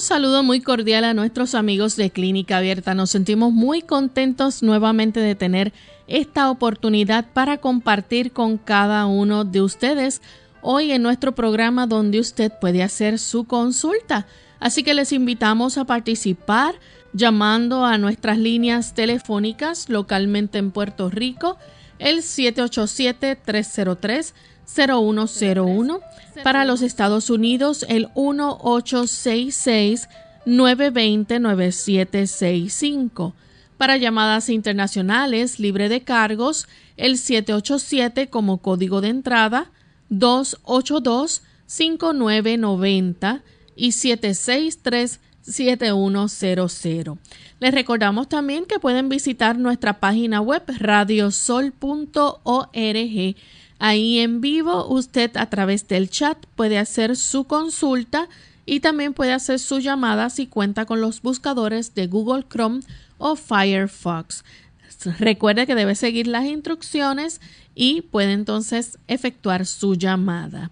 Saludo muy cordial a nuestros amigos de Clínica Abierta. Nos sentimos muy contentos nuevamente de tener esta oportunidad para compartir con cada uno de ustedes hoy en nuestro programa donde usted puede hacer su consulta. Así que les invitamos a participar llamando a nuestras líneas telefónicas localmente en Puerto Rico, el 787 303 0101 para los Estados Unidos, el 1866-920-9765. Para llamadas internacionales libre de cargos, el 787 como código de entrada, 282-5990 y 763-7100. Les recordamos también que pueden visitar nuestra página web radiosol.org Ahí en vivo usted a través del chat puede hacer su consulta y también puede hacer su llamada si cuenta con los buscadores de Google Chrome o Firefox. Recuerde que debe seguir las instrucciones y puede entonces efectuar su llamada.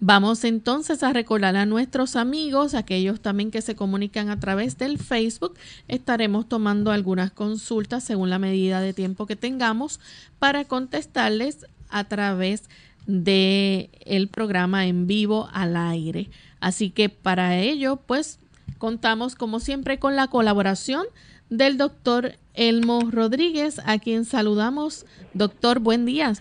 Vamos entonces a recordar a nuestros amigos, aquellos también que se comunican a través del Facebook. Estaremos tomando algunas consultas según la medida de tiempo que tengamos para contestarles a través de el programa en vivo al aire. Así que para ello, pues contamos como siempre con la colaboración del doctor Elmo Rodríguez, a quien saludamos. Doctor, buen día.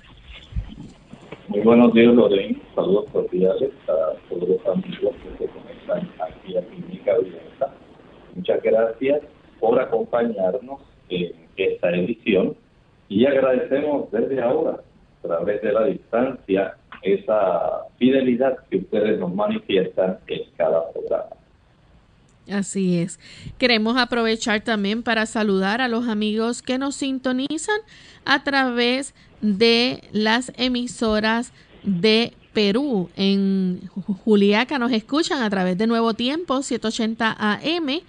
Muy buenos días, Lorena. Saludos cordiales a todos los amigos que se conectan aquí a Clínica Abierta. Muchas gracias por acompañarnos en esta edición y agradecemos desde ahora través de la distancia esa fidelidad que ustedes nos manifiestan en cada programa. Así es. Queremos aprovechar también para saludar a los amigos que nos sintonizan a través de las emisoras de Perú. En Juliaca nos escuchan a través de Nuevo Tiempo 780 AM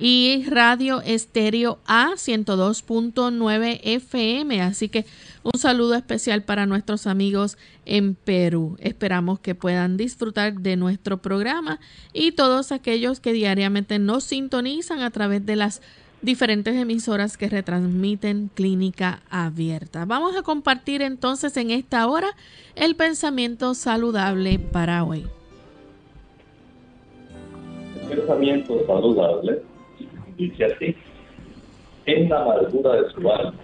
y Radio Estéreo A 102.9 FM. Así que un saludo especial para nuestros amigos en Perú. Esperamos que puedan disfrutar de nuestro programa y todos aquellos que diariamente nos sintonizan a través de las diferentes emisoras que retransmiten Clínica Abierta. Vamos a compartir entonces en esta hora el pensamiento saludable para hoy. Pensamiento saludable dice así, en la amargura de su alma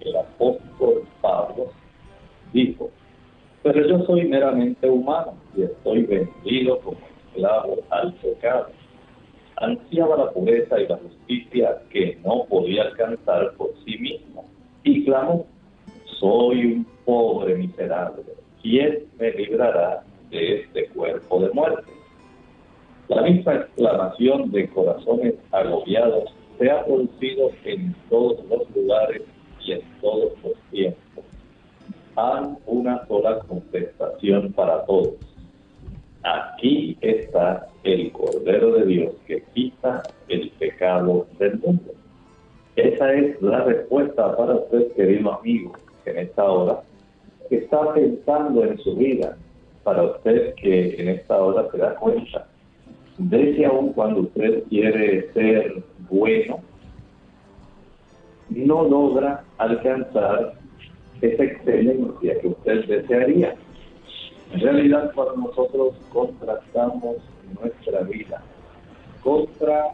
el apóstol Pablo dijo, pero yo soy meramente humano y estoy vendido como esclavo al pecado. Ansiaba la pureza y la justicia que no podía alcanzar por sí mismo y clamó, soy un pobre miserable, ¿quién me librará de este cuerpo de muerte? La misma exclamación de corazones agobiados se ha producido en todos los lugares y en todos los tiempos. Hay una sola contestación para todos. Aquí está el Cordero de Dios que quita el pecado del mundo. Esa es la respuesta para usted, querido amigo, en esta hora, que está pensando en su vida, para usted que en esta hora se da cuenta de que aún cuando usted quiere ser bueno, no logra alcanzar esa excelencia que usted desearía. En realidad, cuando nosotros contrastamos nuestra vida contra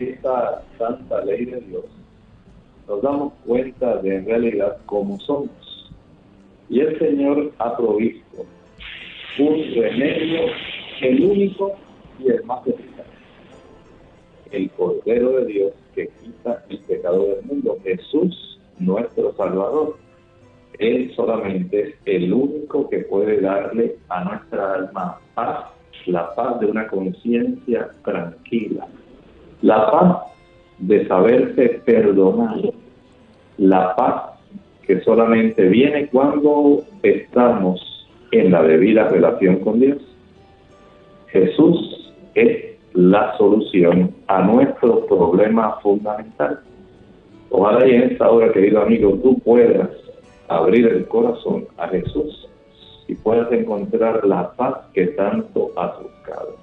esa santa ley de Dios, nos damos cuenta de en realidad cómo somos. Y el Señor ha provisto un remedio, el único y el más eficaz. El Cordero de Dios que quita el pecado del mundo, Jesús, nuestro Salvador. Él solamente es el único que puede darle a nuestra alma paz, la paz de una conciencia tranquila, la paz de saberse perdonar, la paz que solamente viene cuando estamos en la debida relación con Dios. Jesús es la solución a nuestro problema fundamental. Ojalá y en esta hora, querido amigo, tú puedas abrir el corazón a Jesús y puedas encontrar la paz que tanto has buscado.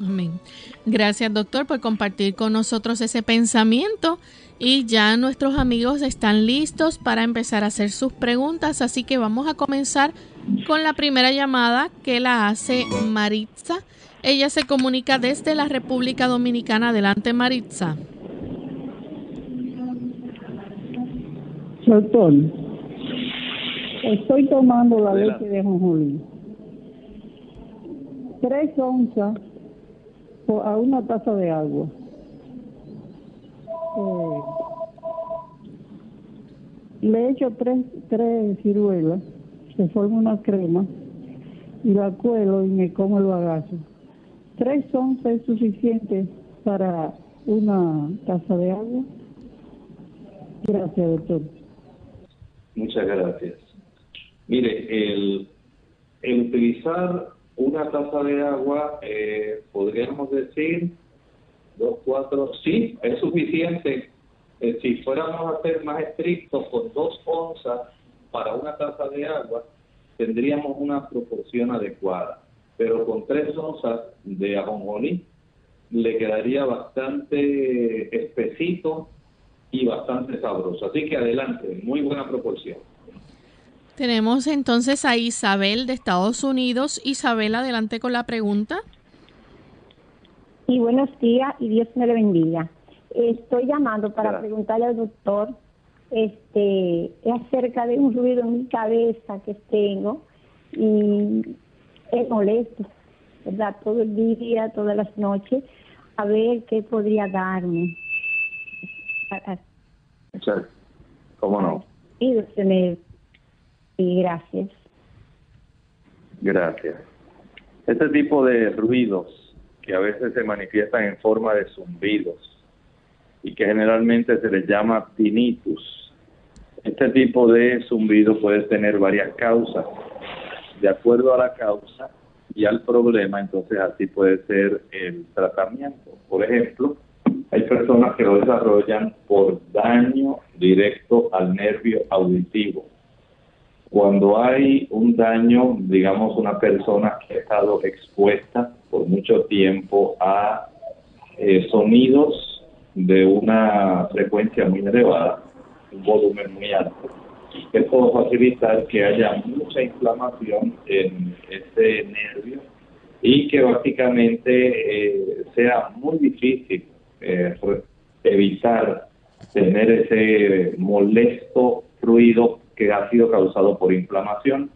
Amén. Gracias, doctor, por compartir con nosotros ese pensamiento. Y ya nuestros amigos están listos para empezar a hacer sus preguntas, así que vamos a comenzar con la primera llamada que la hace Maritza. Ella se comunica desde la República Dominicana. Adelante, Maritza. Doctor, estoy tomando la leche de jonjolí. Tres onzas a una taza de agua. Eh, le echo tres, tres ciruelas, se forma una crema, y la cuelo y me como el bagazo. Tres onzas es suficiente para una taza de agua. Gracias, doctor. Muchas gracias. Mire, el, el utilizar una taza de agua, eh, podríamos decir, dos, cuatro, sí, es suficiente. Eh, si fuéramos a ser más estrictos, con dos onzas para una taza de agua, tendríamos una proporción adecuada. Pero con tres onzas de ajonjolí le quedaría bastante espesito y bastante sabroso. Así que adelante, muy buena proporción. Tenemos entonces a Isabel de Estados Unidos. Isabel, adelante con la pregunta. Y buenos días y Dios me le bendiga. Estoy llamando para preguntarle al doctor este acerca de un ruido en mi cabeza que tengo y es molesto, ¿verdad? Todo el día, todas las noches, a ver qué podría darme. ¿Cómo no? Y me y gracias. Gracias. Este tipo de ruidos que a veces se manifiestan en forma de zumbidos y que generalmente se les llama tinnitus. Este tipo de zumbido puede tener varias causas. De acuerdo a la causa y al problema, entonces así puede ser el tratamiento. Por ejemplo, hay personas que lo desarrollan por daño directo al nervio auditivo cuando hay un daño, digamos, una persona que ha estado expuesta por mucho tiempo a eh, sonidos de una frecuencia muy elevada, un volumen muy alto, esto va a facilitar que haya mucha inflamación en ese nervio y que básicamente eh, sea muy difícil eh, evitar tener ese molesto ruido que ha sido causado por inflamación.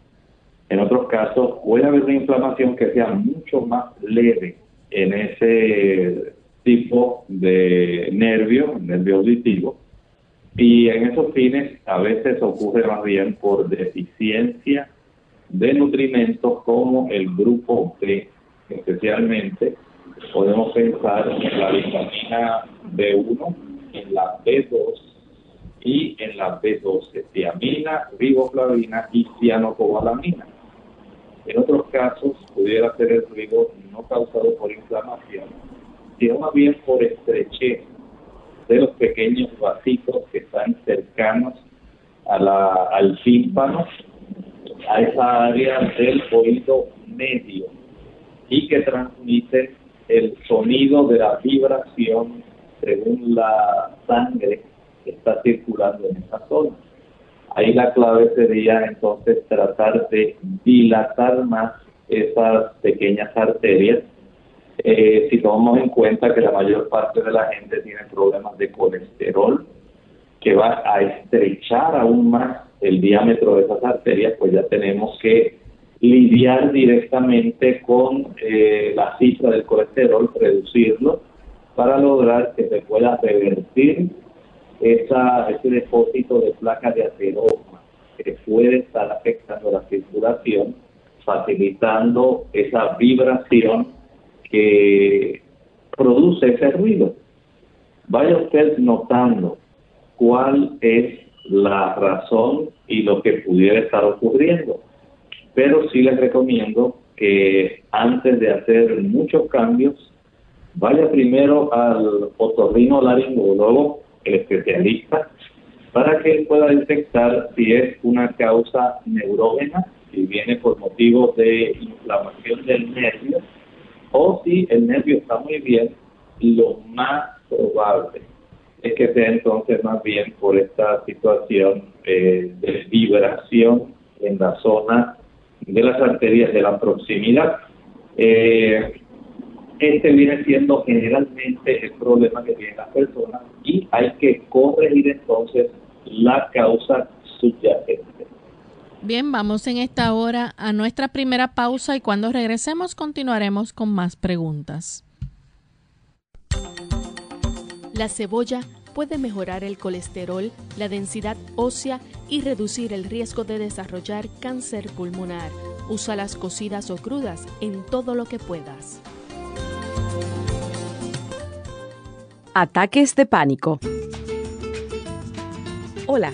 En otros casos puede haber una inflamación que sea mucho más leve en ese tipo de nervio, nervio auditivo, y en esos fines a veces ocurre más bien por deficiencia de nutrimentos como el grupo B, especialmente podemos pensar en la vitamina B1, en la B2 y en la B12, tiamina, riboflavina y cianocobalamina. En otros casos pudiera ser el ruido no causado por inflamación, sino más bien por estrechez de los pequeños vasitos que están cercanos a al tímpano, a esa área del oído medio y que transmite el sonido de la vibración según la sangre que está circulando en esa zona. Ahí la clave sería entonces tratar de dilatar más esas pequeñas arterias. Eh, si tomamos en cuenta que la mayor parte de la gente tiene problemas de colesterol, que va a estrechar aún más el diámetro de esas arterias, pues ya tenemos que lidiar directamente con eh, la cifra del colesterol, reducirlo, para lograr que se pueda revertir esa, ese depósito de placa de ateroma que puede estar afectando la circulación, facilitando esa vibración que produce ese ruido. Vaya usted notando cuál es la razón y lo que pudiera estar ocurriendo. Pero sí les recomiendo que antes de hacer muchos cambios, vaya primero al otorrino laringólogo el especialista para que él pueda detectar si es una causa neurógena, si viene por motivos de inflamación del nervio, o si el nervio está muy bien, lo más probable es que sea entonces más bien por esta situación eh, de vibración en la zona de las arterias de la proximidad. Eh, este viene siendo generalmente el problema que tienen las personas y hay que corregir entonces la causa subyacente. Bien, vamos en esta hora a nuestra primera pausa y cuando regresemos continuaremos con más preguntas. La cebolla puede mejorar el colesterol, la densidad ósea y reducir el riesgo de desarrollar cáncer pulmonar. Usa las cocidas o crudas en todo lo que puedas. Ataques de pánico. Hola,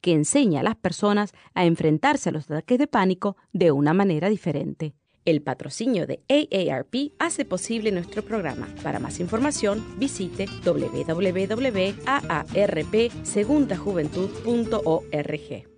que enseña a las personas a enfrentarse a los ataques de pánico de una manera diferente. El patrocinio de AARP hace posible nuestro programa. Para más información, visite www.aarpsegundajuventud.org.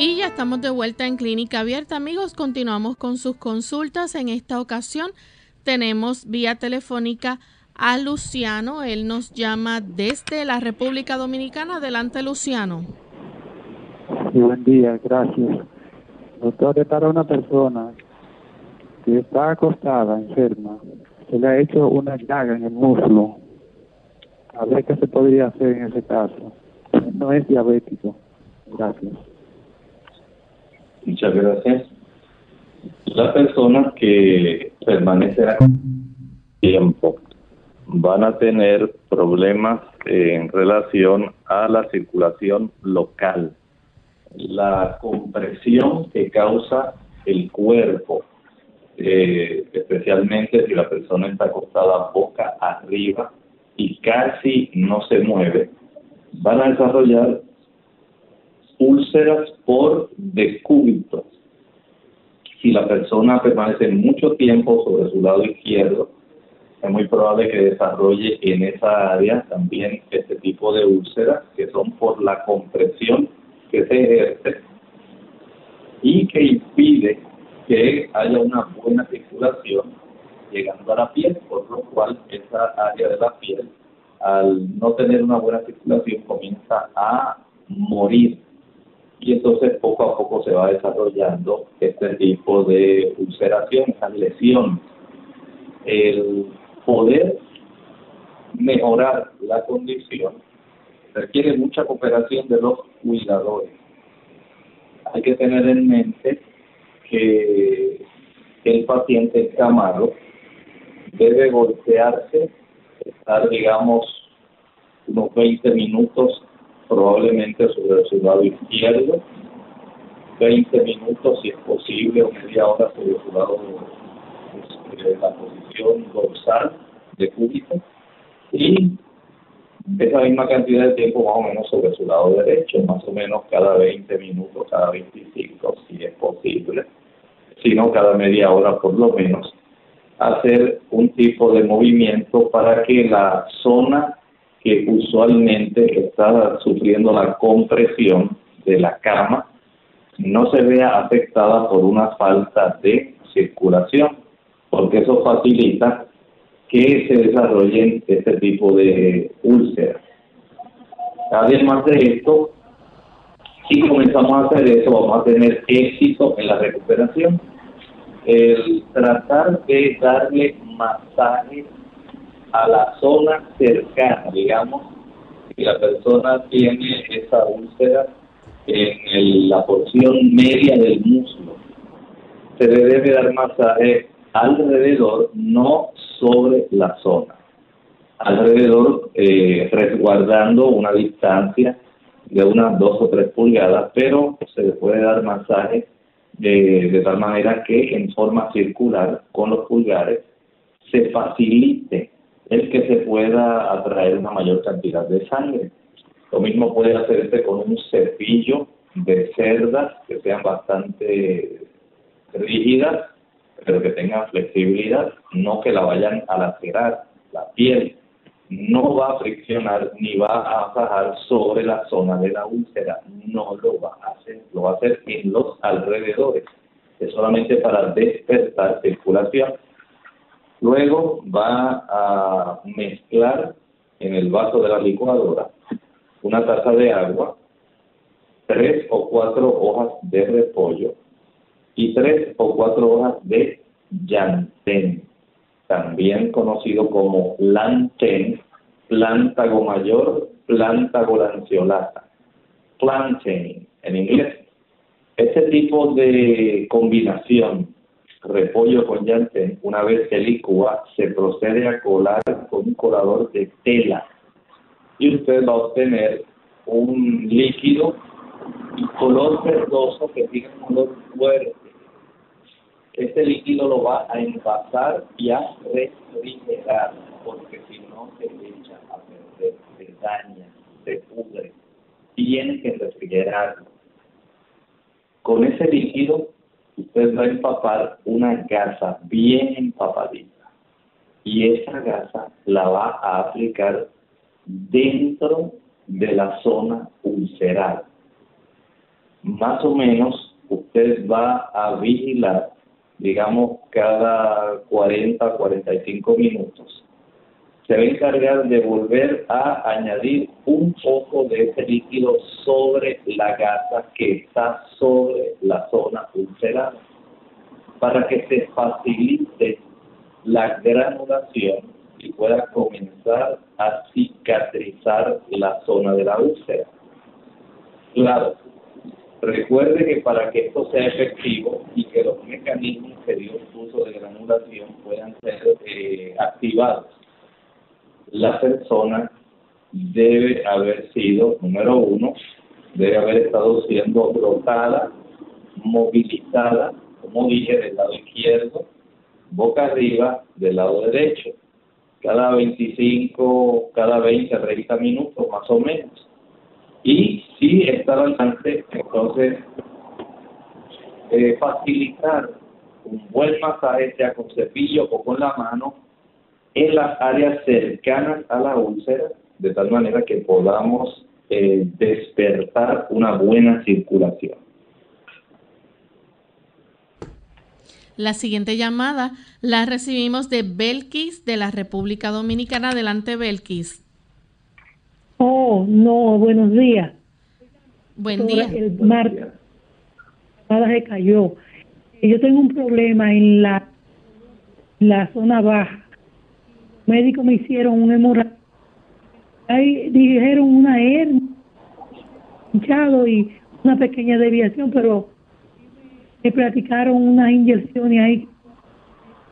Y ya estamos de vuelta en Clínica Abierta, amigos. Continuamos con sus consultas. En esta ocasión tenemos vía telefónica a Luciano. Él nos llama desde la República Dominicana. Adelante, Luciano. Buen día, gracias. Doctor, para una persona que está acostada, enferma. Se le ha hecho una llaga en el muslo. A ver qué se podría hacer en ese caso. No es diabético. Gracias. Muchas gracias. Las personas que permanecerán tiempo van a tener problemas en relación a la circulación local. La compresión que causa el cuerpo, eh, especialmente si la persona está acostada boca arriba y casi no se mueve, van a desarrollar úlceras por decúbito. Si la persona permanece mucho tiempo sobre su lado izquierdo, es muy probable que desarrolle en esa área también este tipo de úlceras que son por la compresión que se ejerce y que impide que haya una buena circulación llegando a la piel, por lo cual esa área de la piel, al no tener una buena circulación, comienza a morir y entonces poco a poco se va desarrollando este tipo de ulceración, esa lesión. El poder mejorar la condición requiere mucha cooperación de los cuidadores. Hay que tener en mente que el paciente encamado debe golpearse, estar, digamos, unos 20 minutos probablemente sobre su lado izquierdo, 20 minutos si es posible o media hora sobre su lado de la posición dorsal de cúbito y esa misma cantidad de tiempo más o menos sobre su lado derecho, más o menos cada 20 minutos, cada 25 si es posible, sino cada media hora por lo menos, hacer un tipo de movimiento para que la zona que usualmente está sufriendo la compresión de la cama no se vea afectada por una falta de circulación, porque eso facilita que se desarrollen este tipo de úlceras. Además de esto, si comenzamos a hacer eso, vamos a tener éxito en la recuperación. El tratar de darle masajes a la zona cercana, digamos, si la persona tiene esa úlcera en la porción media del muslo, se le debe dar masaje alrededor, no sobre la zona. Alrededor, eh, resguardando una distancia de unas dos o tres pulgadas, pero se le puede dar masaje de, de tal manera que en forma circular con los pulgares se facilite el que se pueda atraer una mayor cantidad de sangre. Lo mismo puede hacerse con un cepillo de cerdas que sean bastante rígidas, pero que tengan flexibilidad, no que la vayan a lacerar la piel. No va a friccionar ni va a bajar sobre la zona de la úlcera, no lo va a hacer, lo va a hacer en los alrededores. Es solamente para despertar circulación Luego va a mezclar en el vaso de la licuadora una taza de agua, tres o cuatro hojas de repollo y tres o cuatro hojas de llantén, también conocido como lantén, plántago mayor, plántago lanceolata, plantain en inglés. Este tipo de combinación repollo con llantén, una vez se licúa, se procede a colar con un colador de tela y usted va a obtener un líquido color verdoso que tiene un color fuerte. Este líquido lo va a envasar y a refrigerar, porque si no se echa a perder, se daña, se pudre. Tiene que refrigerarlo. Con ese líquido usted va a empapar una gasa bien empapadita y esa gasa la va a aplicar dentro de la zona ulceral. Más o menos usted va a vigilar, digamos, cada 40, 45 minutos. Se va a encargar de volver a añadir un poco de ese líquido sobre la gasa que está sobre la zona ulceral para que se facilite la granulación y pueda comenzar a cicatrizar la zona de la úlcera. Claro, recuerde que para que esto sea efectivo y que los mecanismos que dio uso de granulación puedan ser eh, activados, la persona debe haber sido, número uno, debe haber estado siendo rotada, movilizada, como dije, del lado izquierdo, boca arriba, del lado derecho cada 25, cada 20, 30 minutos más o menos. Y si está al alcance, entonces eh, facilitar un buen masaje, sea con cepillo o con la mano, en las áreas cercanas a la úlcera, de tal manera que podamos eh, despertar una buena circulación. La siguiente llamada la recibimos de Belkis de la República Dominicana. Adelante, Belkis. Oh, no, buenos días. Buen día. El mar se cayó. Yo tengo un problema en la, la zona baja. Médicos me hicieron un hemorragia. Ahí dijeron una hernia, hinchado y una pequeña deviación, pero me platicaron unas inyecciones ahí.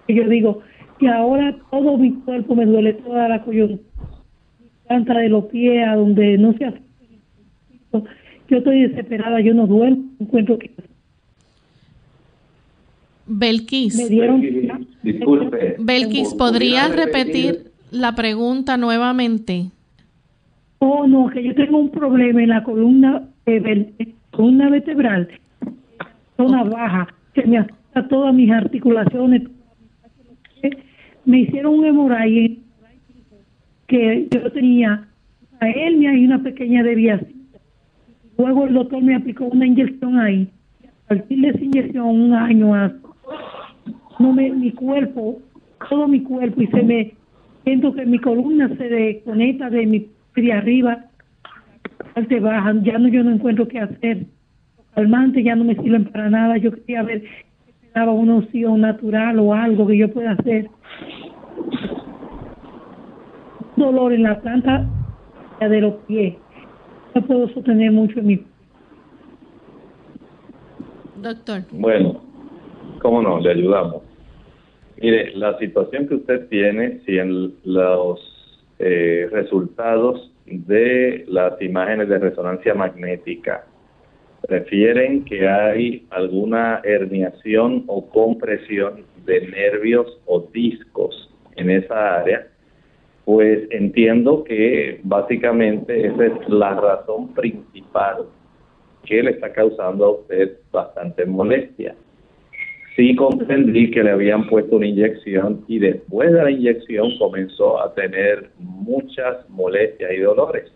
Y yo digo, que ahora todo mi cuerpo me duele, toda la coyuntura, planta de los pies, a donde no se hace. Yo estoy desesperada, yo no duermo, encuentro que. Belkis. Me dieron. Disculpe. Belkis, ¿podrías repetir la pregunta nuevamente? Oh, no, que yo tengo un problema en la columna, eh, columna vertebral zona baja, que me afecta todas mis articulaciones. Me hicieron un hemorragia que yo tenía a hernia y una pequeña desviación. Luego el doctor me aplicó una inyección ahí. A partir de esa inyección, un año no me, mi cuerpo, todo mi cuerpo, y se me siento que mi columna se desconecta de mi de arriba, parte baja, ya no yo no encuentro qué hacer calmantes ya no me sirven para nada. Yo quería ver si me daba una opción natural o algo que yo pueda hacer. Dolor en la planta de los pies. No puedo sostener mucho en mi. Doctor. Bueno, cómo no, le ayudamos. Mire, la situación que usted tiene, si en los eh, resultados de las imágenes de resonancia magnética refieren que hay alguna herniación o compresión de nervios o discos en esa área, pues entiendo que básicamente esa es la razón principal que le está causando a usted bastante molestia. Sí comprendí que le habían puesto una inyección y después de la inyección comenzó a tener muchas molestias y dolores.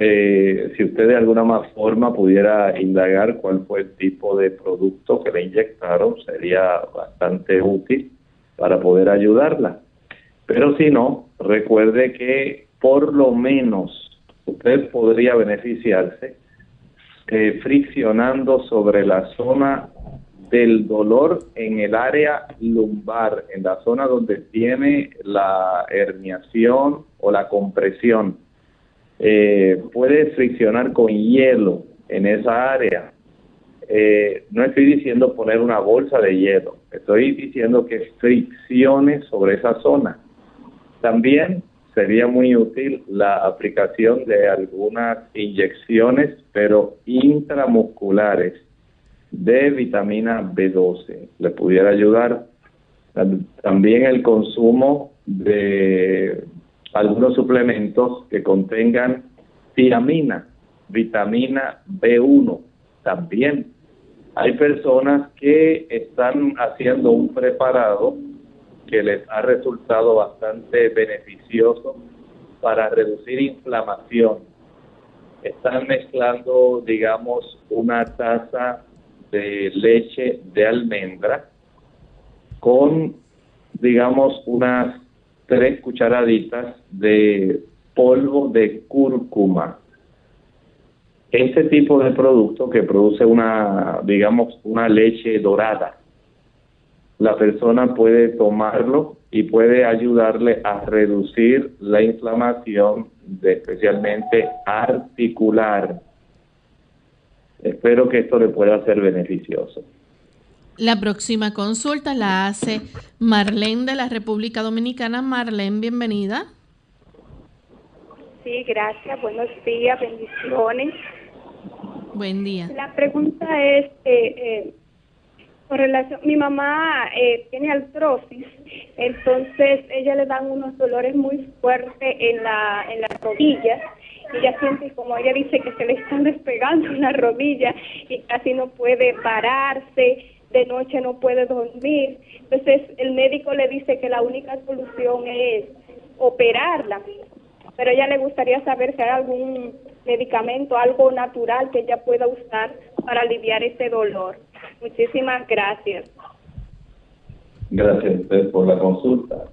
Eh, si usted de alguna más forma pudiera indagar cuál fue el tipo de producto que le inyectaron, sería bastante útil para poder ayudarla. Pero si no, recuerde que por lo menos usted podría beneficiarse eh, friccionando sobre la zona del dolor en el área lumbar, en la zona donde tiene la herniación o la compresión eh, puede friccionar con hielo en esa área. eh, no estoy diciendo poner una bolsa de hielo, estoy diciendo que fricciones sobre esa zona. También sería muy útil la aplicación de algunas inyecciones, pero intramusculares, de vitamina B12. Le pudiera ayudar. También el consumo de algunos suplementos que contengan tiamina, vitamina B1 también. Hay personas que están haciendo un preparado que les ha resultado bastante beneficioso para reducir inflamación. Están mezclando, digamos, una taza de leche de almendra con, digamos, unas tres cucharaditas de polvo de cúrcuma. Este tipo de producto que produce una, digamos, una leche dorada, la persona puede tomarlo y puede ayudarle a reducir la inflamación, especialmente articular. Espero que esto le pueda ser beneficioso. La próxima consulta la hace Marlene de la República Dominicana. Marlene, bienvenida. Sí, gracias. Buenos días, bendiciones. Buen día. La pregunta es, eh, eh, con relación, mi mamá eh, tiene artrosis, entonces ella le dan unos dolores muy fuertes en la en las rodillas ella siente como ella dice que se le están despegando las rodillas y casi no puede pararse de noche no puede dormir. Entonces el médico le dice que la única solución es operarla, pero ella le gustaría saber si hay algún medicamento, algo natural que ella pueda usar para aliviar ese dolor. Muchísimas gracias. Gracias por la consulta.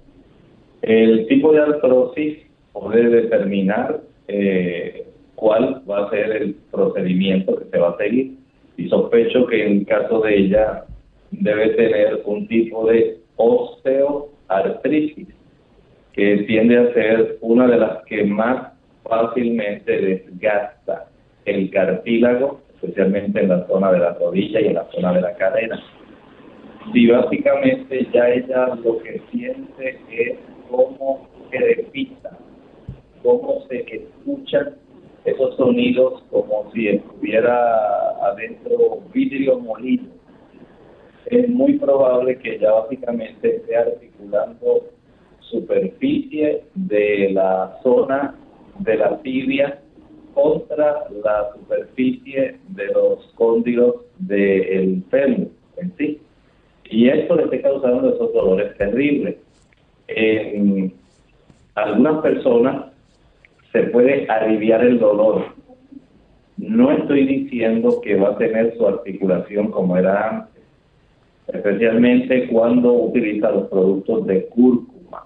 El tipo de artrosis puede determinar eh, cuál va a ser el procedimiento que se va a seguir y sospecho que en caso de ella debe tener un tipo de osteoartritis, que tiende a ser una de las que más fácilmente desgasta el cartílago, especialmente en la zona de la rodilla y en la zona de la cadera. Y básicamente ya ella lo que siente es cómo se despista, cómo se escuchan esos sonidos como si estuviera adentro vidrio molido. Es muy probable que ya básicamente esté articulando superficie de la zona de la tibia contra la superficie de los cóndilos del fémur en sí. Y esto le está causando esos dolores terribles. En algunas personas se puede aliviar el dolor. No estoy diciendo que va a tener su articulación como era antes, especialmente cuando utiliza los productos de cúrcuma.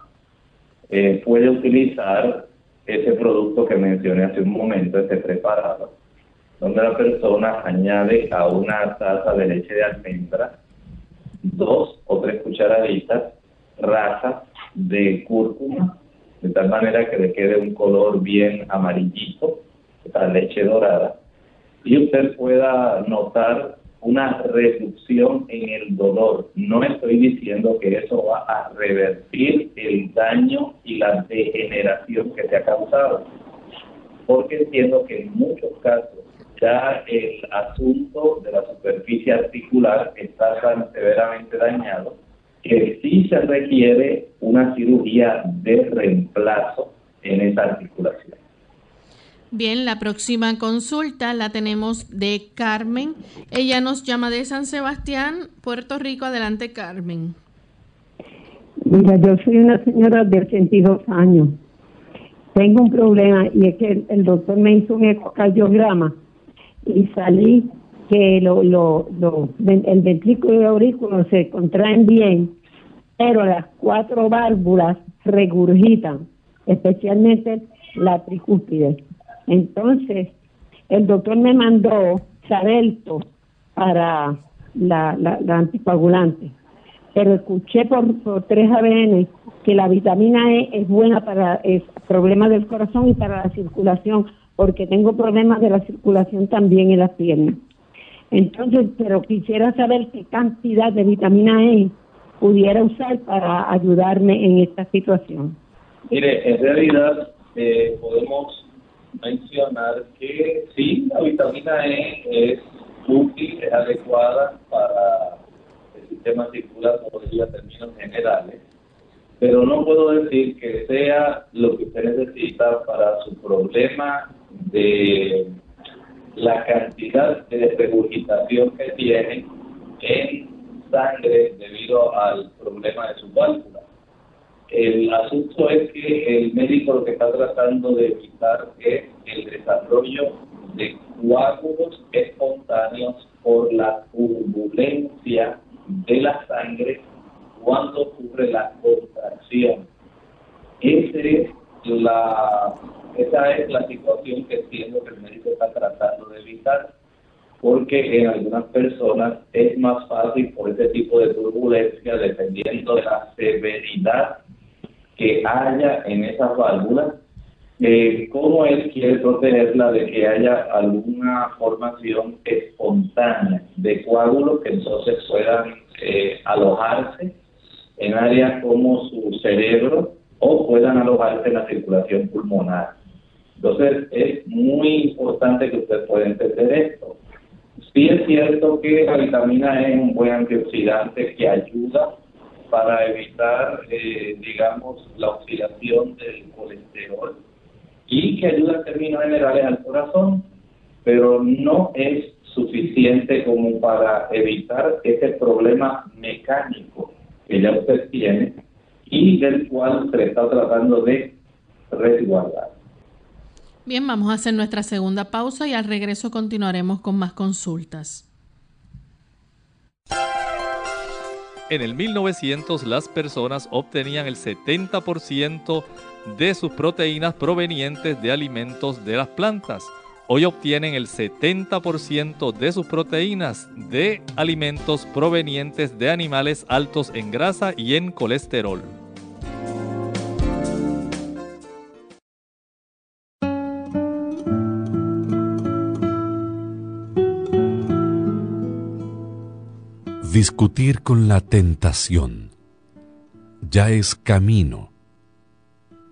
Eh, puede utilizar ese producto que mencioné hace un momento, ese preparado, donde la persona añade a una taza de leche de almendra dos o tres cucharaditas rasas de cúrcuma de tal manera que le quede un color bien amarillito, la leche dorada, y usted pueda notar una reducción en el dolor. No estoy diciendo que eso va a revertir el daño y la degeneración que se ha causado, porque entiendo que en muchos casos ya el asunto de la superficie articular está tan severamente dañado que sí se requiere una cirugía de reemplazo en esa articulación. Bien, la próxima consulta la tenemos de Carmen. Ella nos llama de San Sebastián, Puerto Rico. Adelante, Carmen. Mira, yo soy una señora de 82 años. Tengo un problema y es que el, doctor me hizo un ecocardiograma y salí que lo, lo, el ventrículo y el aurículo se contraen bien, pero las cuatro válvulas regurgitan, especialmente la tricúspide. Entonces, el doctor me mandó Xarelto para la, la, anticoagulante, pero escuché por, por 3 ABN que la vitamina E es buena para problemas del corazón y para la circulación, porque tengo problemas de la circulación también en las piernas. Entonces, pero quisiera saber qué cantidad de vitamina E pudiera usar para ayudarme en esta situación. Mire, en realidad eh, podemos mencionar que sí, la vitamina E es útil, es adecuada para el sistema circulatorio a términos generales, pero no puedo decir que sea lo que usted necesita para su problema de la cantidad de regurgitación que tiene en sangre debido al problema de su válvula. El asunto es que el médico lo que está tratando de evitar es el desarrollo de coágulos espontáneos por la turbulencia de la sangre cuando ocurre la contracción. Ese es la, esa es la situación que entiendo que el médico está tratando de evitar, porque en algunas personas es más fácil por ese tipo de turbulencia, dependiendo de la severidad que haya en esas válvulas, eh, cómo él quiere protegerla de que haya alguna formación espontánea de coágulos que entonces puedan eh, alojarse en áreas como su cerebro o puedan alojarse en la circulación pulmonar. Entonces es muy importante que usted pueda entender esto. Sí es cierto que la vitamina E es un buen antioxidante que ayuda para evitar, eh, digamos, la oxidación del colesterol y que ayuda en términos generales al corazón, pero no es suficiente como para evitar ese problema mecánico que ya usted tiene y del cual se está tratando de resguardar. Bien, vamos a hacer nuestra segunda pausa y al regreso continuaremos con más consultas. En el 1900 las personas obtenían el 70% de sus proteínas provenientes de alimentos de las plantas. Hoy obtienen el 70% de sus proteínas de alimentos provenientes de animales altos en grasa y en colesterol. Discutir con la tentación ya es camino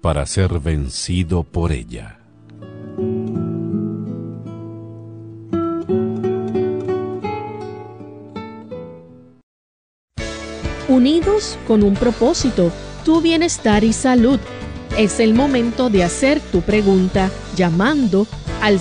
para ser vencido por ella. Unidos con un propósito, tu bienestar y salud. Es el momento de hacer tu pregunta llamando al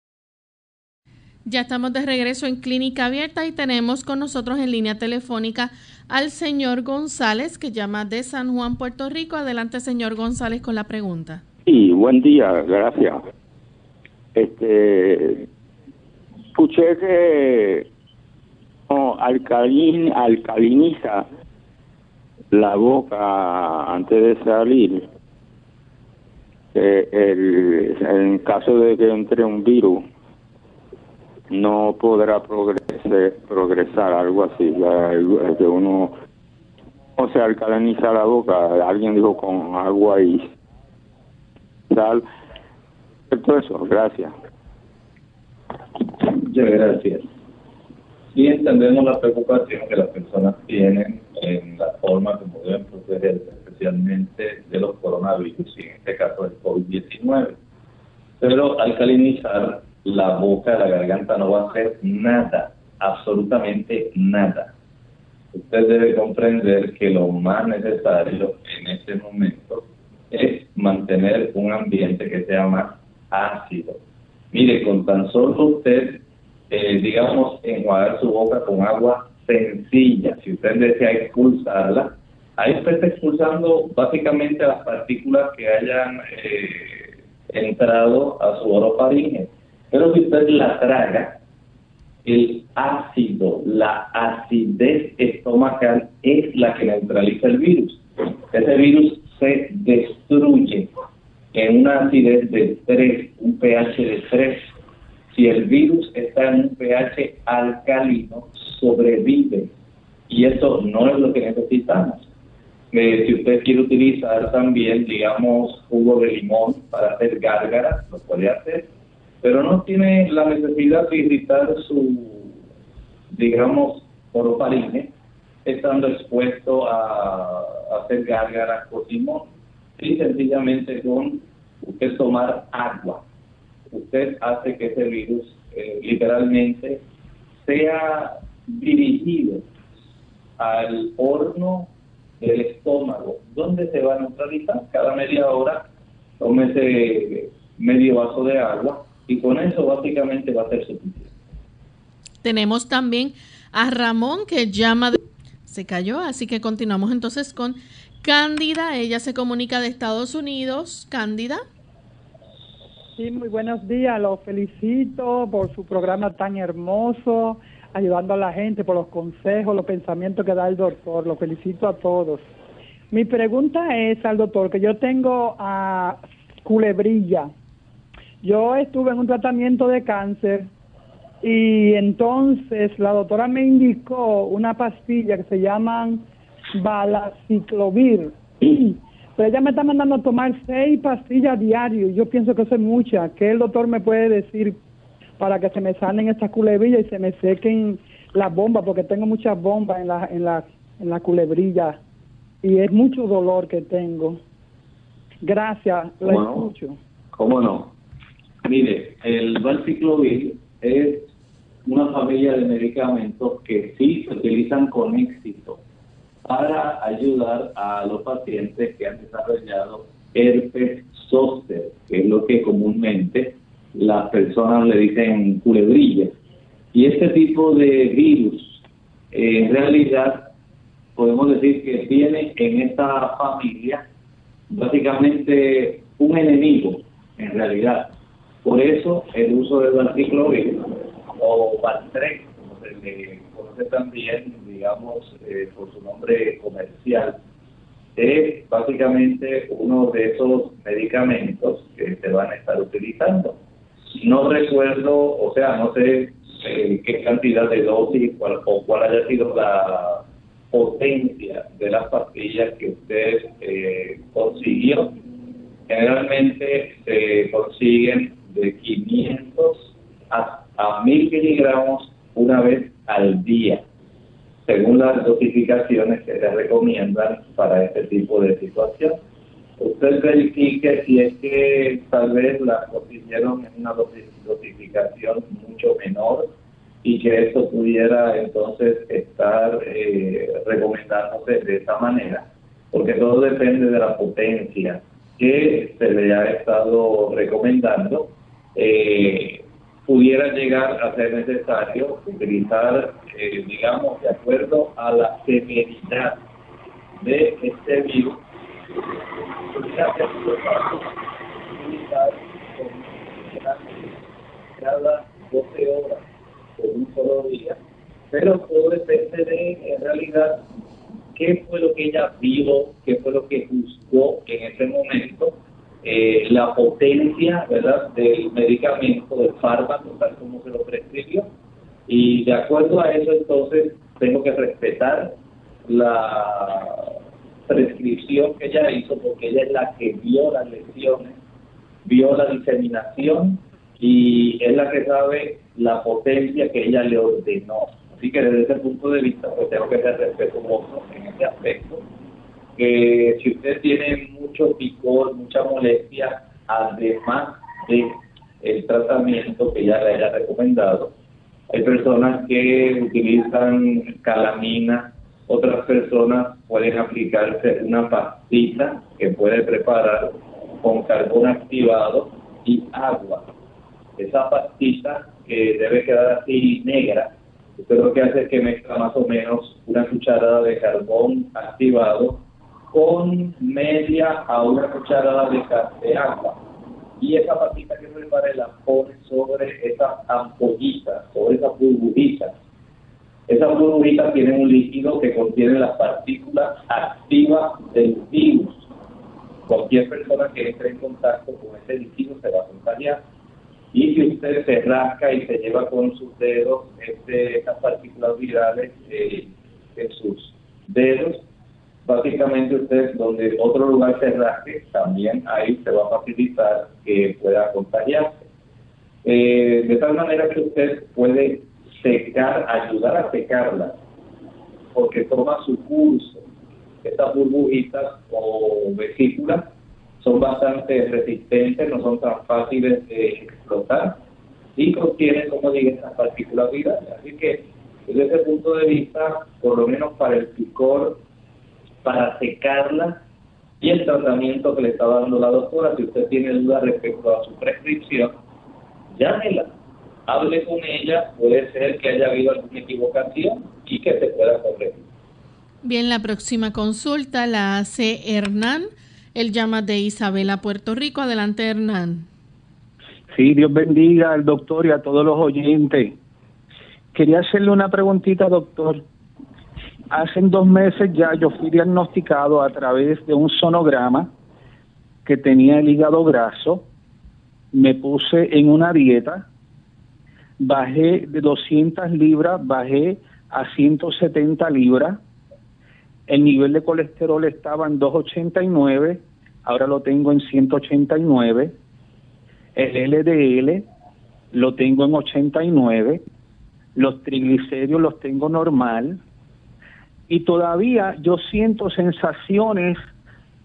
Ya estamos de regreso en Clínica Abierta y tenemos con nosotros en línea telefónica al señor González, que llama de San Juan, Puerto Rico. Adelante, señor González, con la pregunta. Sí, buen día, gracias. Este, escuché que no, alcalin, alcaliniza la boca antes de salir. el, en caso de que entre un virus, no podrá progresar, progresar algo así, ya, que uno o se alcaliniza la boca, alguien dijo con agua y sal, todo eso, gracias. Muchas gracias. Sí entendemos la preocupación que las personas tienen en la forma como deben protegerse, especialmente de los coronavirus, y en este caso del COVID-19. Pero alcalinizar la boca, la garganta no va a hacer nada absolutamente nada. Usted debe comprender que lo más necesario en este momento es mantener un ambiente que sea más ácido. Mire, con tan solo usted, eh, digamos, enjuagar su boca con agua sencilla, si usted desea expulsarla, ahí usted está expulsando básicamente las partículas que hayan eh, entrado a su orofaringe. Pero si usted la traga, el ácido, la acidez estomacal es la que neutraliza el virus. Ese virus se destruye en una acidez de 3, un pH de 3. Si el virus está en un pH alcalino, sobrevive. Y eso no es lo que necesitamos. Eh, si usted quiere utilizar también, digamos, jugo de limón para hacer gárgaras, lo puede hacer pero no tiene la necesidad de irritar su, digamos, orofaringe, estando expuesto a, hacer gárgaras con limón. Y sencillamente con usted tomar agua, usted hace que ese virus eh, literalmente sea dirigido al horno del estómago, donde se va a neutralizar cada media hora, tómese medio vaso de agua y con eso básicamente va a ser suficiente. Tenemos también a Ramón que llama, de... se cayó, así que continuamos entonces con Cándida, ella se comunica de Estados Unidos. Cándida. Sí, muy buenos días, los felicito por su programa tan hermoso, ayudando a la gente, por los consejos, los pensamientos que da el doctor, los felicito a todos. Mi pregunta es al doctor, que yo tengo a culebrilla, yo estuve en un tratamiento de cáncer y entonces la doctora me indicó una pastilla que se llaman balaciclovir. Pero ella me está mandando a tomar seis pastillas diario y yo pienso que eso es mucha. ¿Qué el doctor me puede decir para que se me sanen estas culebrillas y se me sequen las bombas? Porque tengo muchas bombas en la, en la, en la culebrilla y es mucho dolor que tengo. Gracias, lo escucho. ¿Cómo no? Mire, el valciclovir es una familia de medicamentos que sí se utilizan con éxito para ayudar a los pacientes que han desarrollado herpes zóster, que es lo que comúnmente las personas le dicen culebrillas. Y este tipo de virus, en realidad, podemos decir que tiene en esta familia básicamente un enemigo, en realidad, por eso el uso del valciclovir o Valtrex, como se le conoce también, digamos, eh, por su nombre comercial, es básicamente uno de esos medicamentos que se van a estar utilizando. No recuerdo, o sea, no sé eh, qué cantidad de dosis o cuál haya sido la potencia de las pastillas que usted eh, consiguió. Generalmente se consiguen de 500 a, a 1000 miligramos una vez al día, según las dosificaciones que se recomiendan para este tipo de situación. Usted verifique si es que tal vez la consiguieron en una dosificación mucho menor y que eso pudiera entonces estar eh, recomendándose de esa manera, porque todo depende de la potencia que se le ha estado recomendando eh, pudiera llegar a ser necesario utilizar, eh, digamos, de acuerdo a la severidad de este virus, cada 12 horas por un solo día, pero todo depende de, en realidad, qué fue lo que ella vio, qué fue lo que juzgó en ese momento eh, la potencia ¿verdad? del medicamento, del fármaco, tal como se lo prescribió. Y de acuerdo a eso, entonces, tengo que respetar la prescripción que ella hizo, porque ella es la que vio las lesiones, vio la diseminación y es la que sabe la potencia que ella le ordenó. Así que desde ese punto de vista, pues tengo que ser respetuoso en ese aspecto que si usted tiene mucho picor, mucha molestia, además de el tratamiento que ya le haya recomendado, Hay personas que utilizan calamina, otras personas pueden aplicarse una pastita que puede preparar con carbón activado y agua. Esa pastita que debe quedar así negra, usted lo que hace es que mezcla más o menos una cucharada de carbón activado con media a una cucharada de, de agua. Y esa pastita que prepare la pone sobre esas ampollitas, sobre esas burbujitas. Esas burbujitas tienen un líquido que contiene las partículas activas del virus. Cualquier persona que entre en contacto con ese líquido se va a contagiar. Y si usted se rasca y se lleva con sus dedos este, estas partículas virales eh, en sus dedos, básicamente usted donde otro lugar se rasque, también ahí se va a facilitar que pueda contagiarse. Eh, de tal manera que usted puede secar, ayudar a secarla, porque toma su curso. Estas burbujitas o vesículas son bastante resistentes, no son tan fáciles de explotar y contienen, como dije, estas partículas virales. Así que, desde ese punto de vista, por lo menos para el picor, para secarla y el tratamiento que le está dando la doctora, si usted tiene dudas respecto a su prescripción, llámela, hable con ella, puede ser que haya habido alguna equivocación y que se pueda corregir. Bien, la próxima consulta la hace Hernán. Él llama de Isabela, Puerto Rico. Adelante, Hernán. Sí, Dios bendiga al doctor y a todos los oyentes. Quería hacerle una preguntita, doctor. Hace dos meses ya yo fui diagnosticado a través de un sonograma que tenía el hígado graso. Me puse en una dieta. Bajé de 200 libras, bajé a 170 libras. El nivel de colesterol estaba en 289, ahora lo tengo en 189. El LDL lo tengo en 89. Los triglicéridos los tengo normal. Y todavía yo siento sensaciones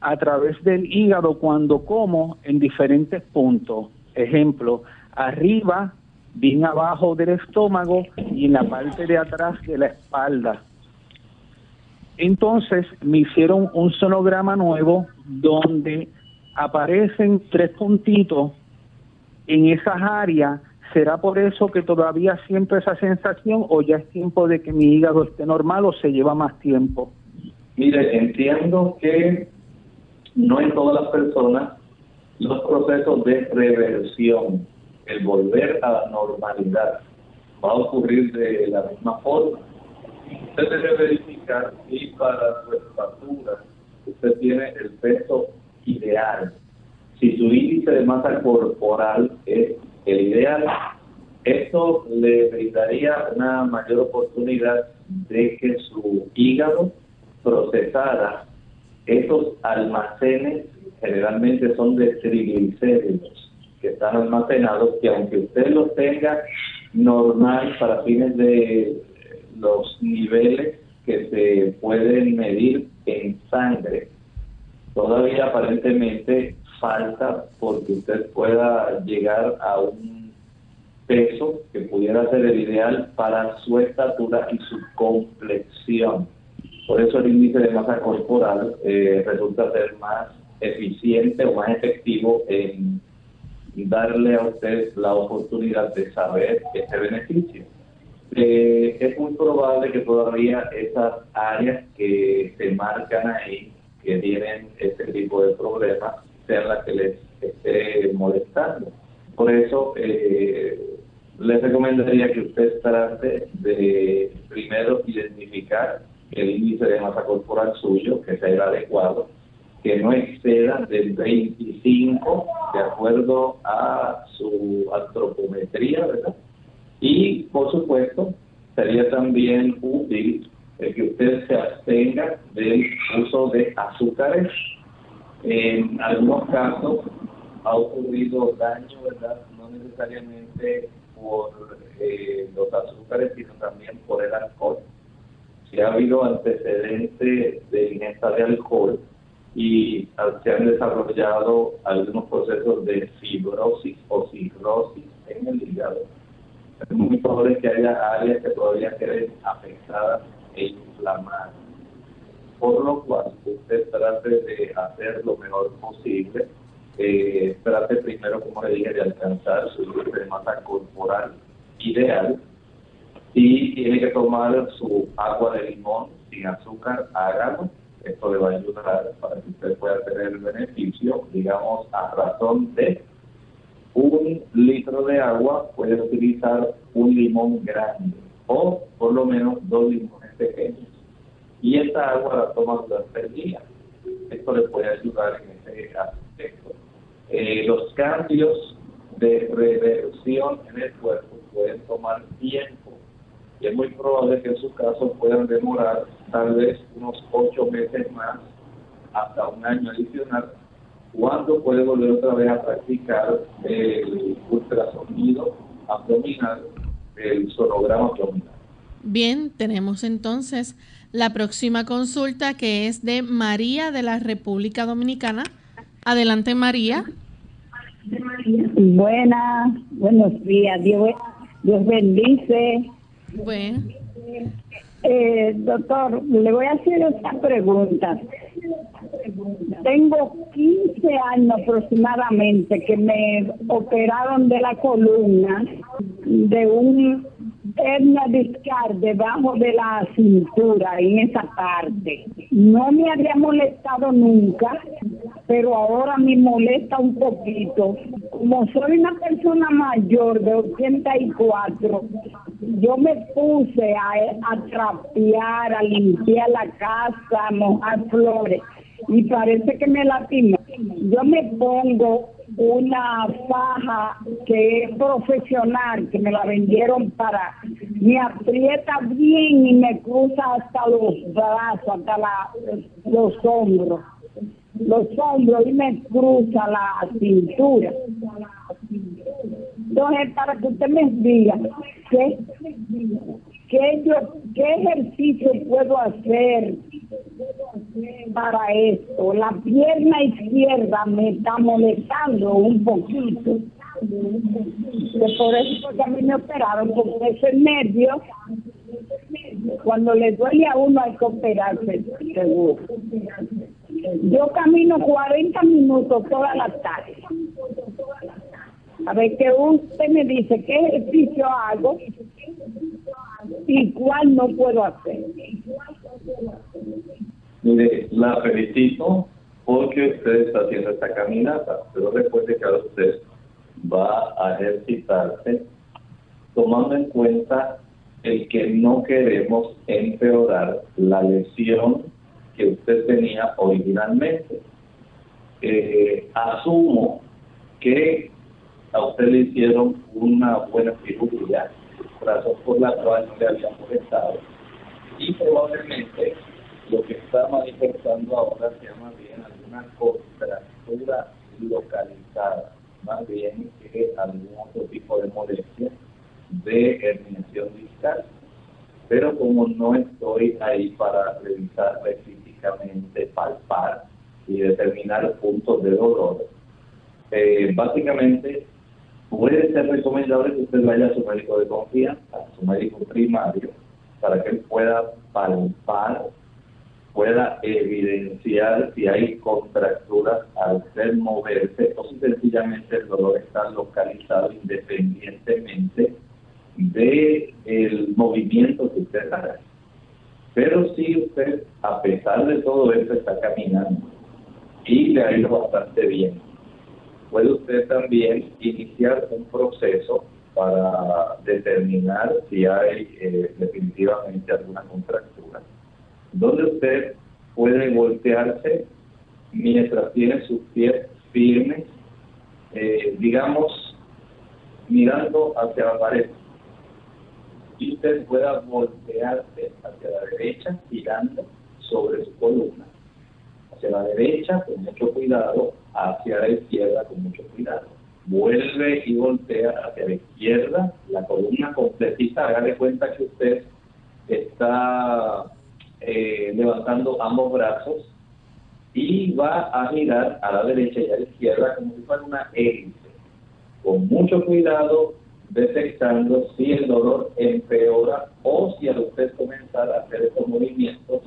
a través del hígado cuando como en diferentes puntos. Ejemplo, arriba, bien abajo del estómago y en la parte de atrás de la espalda. Entonces me hicieron un sonograma nuevo donde aparecen tres puntitos en esas áreas. ¿Será por eso que todavía siento esa sensación o ya es tiempo de que mi hígado esté normal o se lleva más tiempo? Mire, entiendo que no en todas las personas los procesos de reversión, el volver a la normalidad, va a ocurrir de la misma forma. Usted debe verificar si para su estatura usted tiene el peso ideal. Si su índice de masa corporal es el ideal, esto le brindaría una mayor oportunidad de que su hígado procesara. Esos almacenes, generalmente son de triglicéridos, que están almacenados, que aunque usted los tenga normal para fines de los niveles que se pueden medir en sangre, todavía aparentemente falta porque usted pueda llegar a un peso que pudiera ser el ideal para su estatura y su complexión. Por eso el índice de masa corporal eh, resulta ser más eficiente o más efectivo en darle a usted la oportunidad de saber este beneficio. Eh, es muy probable que todavía esas áreas que se marcan ahí, que tienen este tipo de problemas, las que les esté molestando. Por eso eh, les recomendaría que usted trate de primero identificar el índice de masa corporal suyo, que sea el adecuado, que no exceda del 25 de acuerdo a su antropometría, ¿verdad? Y, por supuesto, sería también útil que usted se abstenga del uso de azúcares. En algunos casos ha ocurrido daño, ¿verdad? No necesariamente por eh, los azúcares, sino también por el alcohol. Si ha habido antecedentes de ingesta de alcohol y se han desarrollado algunos procesos de fibrosis o cirrosis en el hígado, es muy probable que haya áreas que todavía queden afectadas e inflamadas. Por lo cual, usted trate de hacer lo mejor posible. Eh, trate primero, como le dije, de alcanzar su índice de masa corporal ideal. Y tiene que tomar su agua de limón sin azúcar, hágalo. Esto le va a ayudar para que usted pueda tener el beneficio, digamos, a razón de un litro de agua, puede utilizar un limón grande o por lo menos dos limones pequeños. Y esta agua la toma durante el día. Esto le puede ayudar en ese aspecto. Eh, los cambios de reversión en el cuerpo pueden tomar tiempo y es muy probable que en su caso puedan demorar tal vez unos ocho meses más hasta un año adicional cuando puede volver otra vez a practicar el ultrasonido abdominal, el sonograma abdominal. Bien, tenemos entonces la próxima consulta que es de María de la República Dominicana. Adelante, María. Buenas, buenos días. Dios, Dios bendice. Bueno. Eh, doctor, le voy a hacer esta pregunta. Tengo 15 años aproximadamente que me operaron de la columna de un hernia discal debajo de la cintura, en esa parte. No me había molestado nunca, pero ahora me molesta un poquito. Como soy una persona mayor de 84, yo me puse a, a trapear, a limpiar la casa, a mojar flores y parece que me lastima. Yo me pongo una faja que es profesional, que me la vendieron para, me aprieta bien y me cruza hasta los brazos, hasta la, los hombros, los hombros y me cruza la cintura. Entonces, para que usted me diga, ¿qué, yo, qué ejercicio puedo hacer para esto. La pierna izquierda me está molestando un poquito. por eso porque a mí me operaron, porque ese nervio, cuando le duele a uno hay que operarse, seguro. Yo camino 40 minutos toda la tarde. A ver, que usted me dice qué ejercicio hago y cuál no puedo hacer. Mire, la felicito porque usted está haciendo esta caminata, pero recuerde que ahora usted va a ejercitarse tomando en cuenta el que no queremos empeorar la lesión que usted tenía originalmente. Eh, asumo que a usted le hicieron una buena cirugía, razón por la cual no le había molestado, y probablemente lo que está manifestando ahora se llama bien alguna contractura localizada, más bien que algún otro tipo de molestia de herniación discal. Pero como no estoy ahí para revisar físicamente, palpar y determinar puntos de dolor, eh, básicamente puede ser recomendable que usted vaya a su médico de confianza, a su médico primario, para que él pueda palpar pueda evidenciar si hay contracturas al ser moverse o si sencillamente el dolor está localizado independientemente de el movimiento que usted haga. Pero si usted, a pesar de todo esto, está caminando y le ha ido bastante bien, puede usted también iniciar un proceso para determinar si hay eh, definitivamente alguna contractura donde usted puede voltearse mientras tiene sus pies firmes, eh, digamos, mirando hacia la pared. Y usted pueda voltearse hacia la derecha, girando sobre su columna. Hacia la derecha con mucho cuidado, hacia la izquierda con mucho cuidado. Vuelve y voltea hacia la izquierda, la columna completita. Haga de cuenta que usted está eh, levantando ambos brazos y va a girar a la derecha y a la izquierda como si fuera una hélice. Con mucho cuidado detectando si el dolor empeora o si al usted comenzar a hacer esos movimientos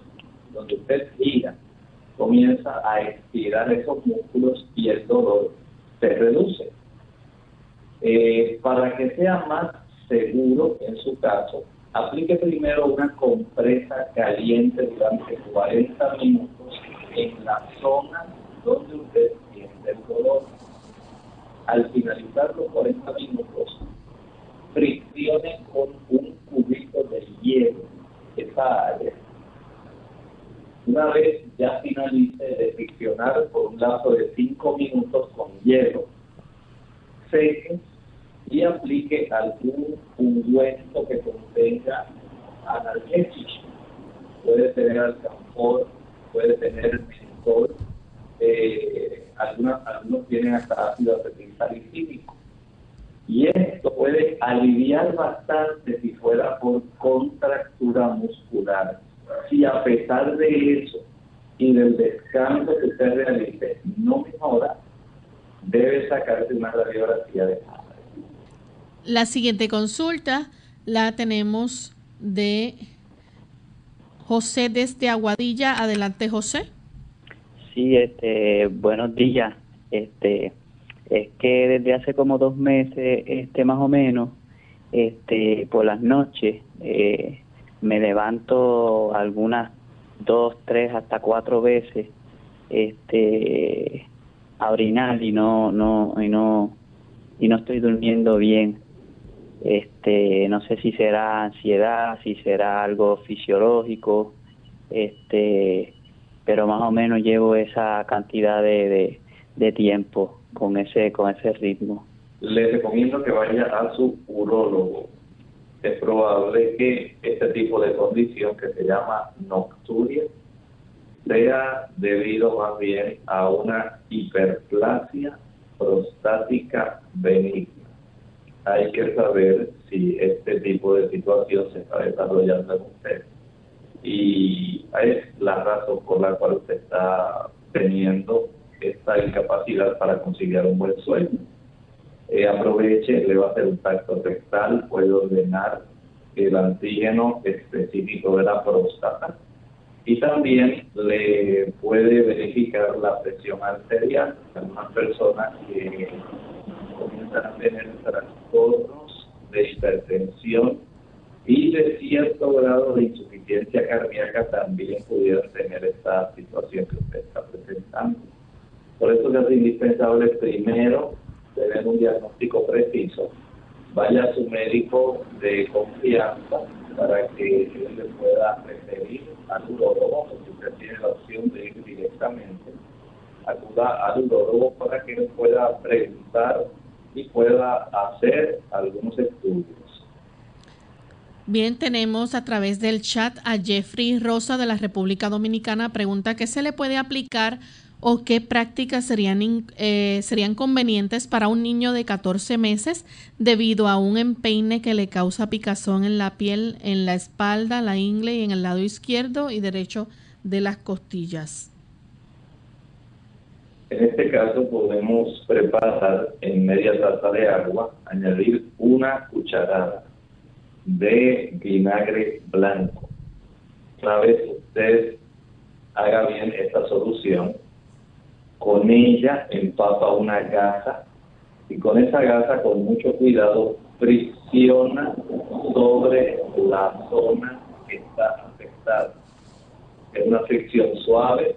donde usted gira, comienza a estirar esos músculos y el dolor se reduce. Eh, para que sea más seguro en su caso, aplique primero una compresa caliente durante 40 minutos en la zona donde usted siente el dolor. Al finalizar los 40 minutos, friccione con un cubito de hielo esa área. Una vez ya finalice de friccionar por un lapso de 5 minutos con hielo, seque y aplique algún ungüento que contenga analgésico. Puede tener alcanfor, puede tener mentol, eh, algunos, tienen hasta ácido acetilsalicílico. Y esto puede aliviar bastante si fuera por contractura muscular. Si a pesar de eso y del descanso que usted realice no mejora, debe sacarse una radiografía de la siguiente consulta la tenemos de José desde Aguadilla. Adelante, José. Sí, este, buenos días. Este, es que desde hace como dos meses, este, más o menos, este, por las noches, eh, me levanto algunas dos, tres, hasta cuatro veces, este, a orinar y no, no, y no, y no estoy durmiendo bien. Este, no sé si será ansiedad, si será algo fisiológico, este, pero más o menos llevo esa cantidad de, tiempo con ese, con ese ritmo. Le recomiendo que vaya a su urólogo. Es probable que este tipo de condición que se llama nocturia sea debido más bien a una hiperplasia prostática benigna hay que saber si este tipo de situación se está desarrollando en usted. Y es la razón por la cual usted está teniendo esta incapacidad para conciliar un buen sueño. Eh, aproveche, le va a hacer un tacto rectal, puede ordenar el antígeno específico de la próstata y también le puede verificar la presión arterial. Algunas personas que comienzan a tener trastornos de hipertensión y de cierto grado de insuficiencia cardíaca también pudieran tener esta situación que usted está presentando. Por eso es indispensable primero tener un diagnóstico preciso. Vaya a su médico de confianza para que él le pueda referir al urólogo, si usted tiene la opción de ir directamente, acuda al urólogo para que él pueda preguntar y pueda hacer algunos estudios. Bien, tenemos a través del chat a Jeffrey Rosa de la República Dominicana. Pregunta qué se le puede aplicar o qué prácticas serían, eh, serían convenientes para un niño de 14 meses debido a un empeine que le causa picazón en la piel, en la espalda, la ingle y en el lado izquierdo y derecho de las costillas. En este caso podemos preparar en media taza de agua, añadir una cucharada de vinagre blanco. Una vez usted haga bien esta solución, con ella empapa una gasa y con esa gasa con mucho cuidado fricciona sobre la zona que está afectada. Es una fricción suave,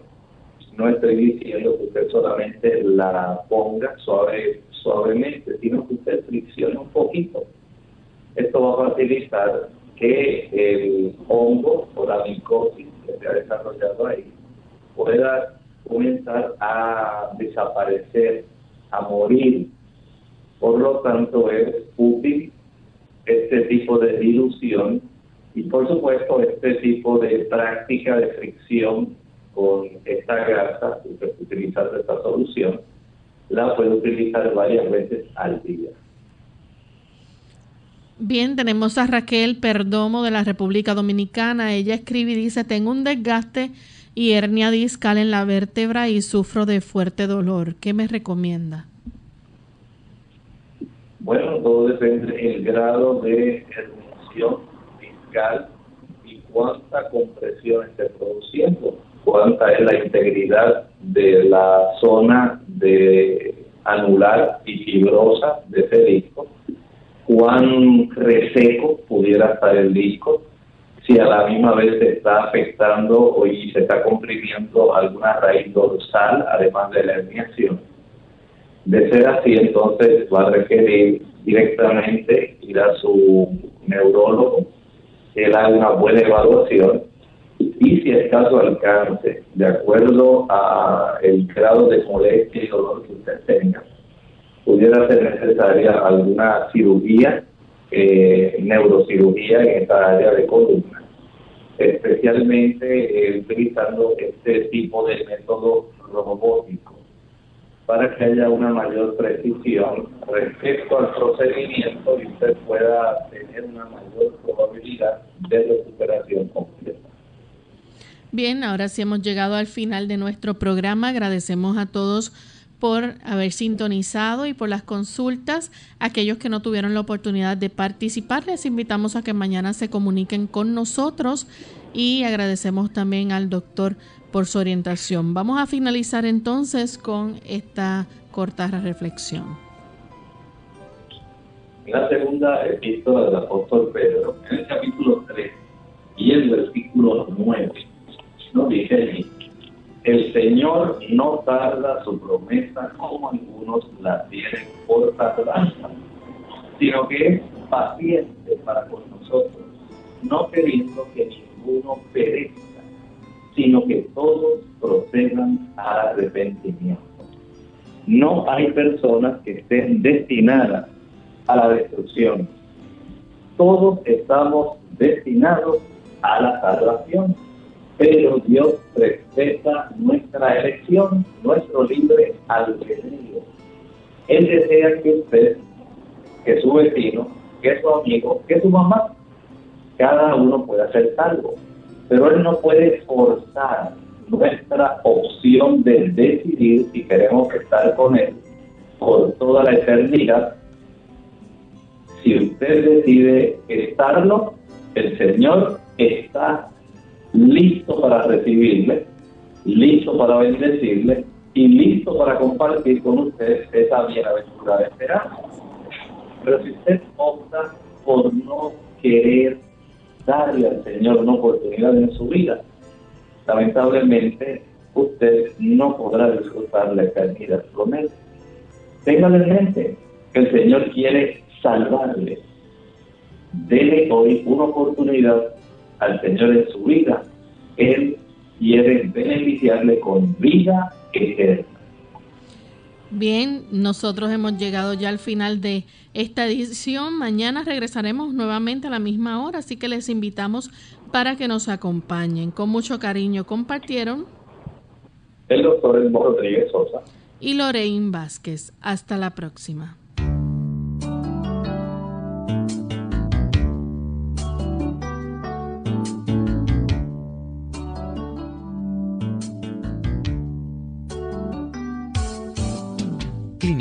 no estoy diciendo que usted solamente la ponga suave, suavemente, sino que usted friccione un poquito. Esto va a facilitar que el hongo o la micosis que se ha desarrollado ahí pueda comenzar a desaparecer, a morir. Por lo tanto, es útil este tipo de dilución y, por supuesto, este tipo de práctica de fricción con esta grasa, utilizando esta solución, la puede utilizar varias veces al día. Bien, tenemos a Raquel Perdomo de la República Dominicana. Ella escribe y dice, tengo un desgaste y hernia discal en la vértebra y sufro de fuerte dolor. ¿Qué me recomienda? Bueno, todo depende del grado de herniación fiscal y cuánta compresión esté produciendo, cuánta es la integridad de la zona de anular y fibrosa de ese disco, cuán reseco pudiera estar el disco, si a la misma vez se está afectando o y se está comprimiendo alguna raíz dorsal, además de la herniación. De ser así, entonces va a requerir directamente ir a su neurólogo, él haga una buena evaluación y si es caso alcance, de acuerdo a el grado de molestia y dolor que usted tenga, pudiera ser necesaria alguna cirugía, eh, neurocirugía en esta área de columna, especialmente eh, utilizando este tipo de método robótico para que haya una mayor precisión respecto al procedimiento y usted pueda tener una mayor probabilidad de recuperación completa. Bien, ahora sí hemos llegado al final de nuestro programa. Agradecemos a todos por haber sintonizado y por las consultas. Aquellos que no tuvieron la oportunidad de participar, les invitamos a que mañana se comuniquen con nosotros y agradecemos también al doctor por su orientación. Vamos a finalizar entonces con esta corta reflexión. La segunda epístola del apóstol Pedro, en el capítulo 3 y el versículo 9, nos dice el Señor no tarda su promesa como algunos la tienen por tardanza, sino que es paciente para con nosotros, no queriendo que ninguno perezca, sino que todos procedan a arrepentimiento. No hay personas que estén destinadas a la destrucción. Todos estamos destinados a la salvación pero Dios respeta nuestra elección, nuestro libre albedrío. Él desea que usted, que su vecino, que su amigo, que su mamá, cada uno pueda ser salvo, pero Él no puede forzar nuestra opción de decidir si queremos estar con Él por toda la eternidad. Si usted decide estarlo, el Señor está listo para recibirle, listo para bendecirle y listo para compartir con usted esa bienaventurada esperanza. Pero si usted opta por no querer darle al Señor una oportunidad en su vida, lamentablemente usted no podrá disfrutar la eternidad con Él. Téngalo en mente que el Señor quiere salvarle. Dele hoy una oportunidad al Señor en su vida, Él quiere beneficiarle con vida eterna. Bien, nosotros hemos llegado ya al final de esta edición. Mañana regresaremos nuevamente a la misma hora, así que les invitamos para que nos acompañen. Con mucho cariño compartieron el doctor Rodríguez Sosa y Lorraine Vázquez. Hasta la próxima.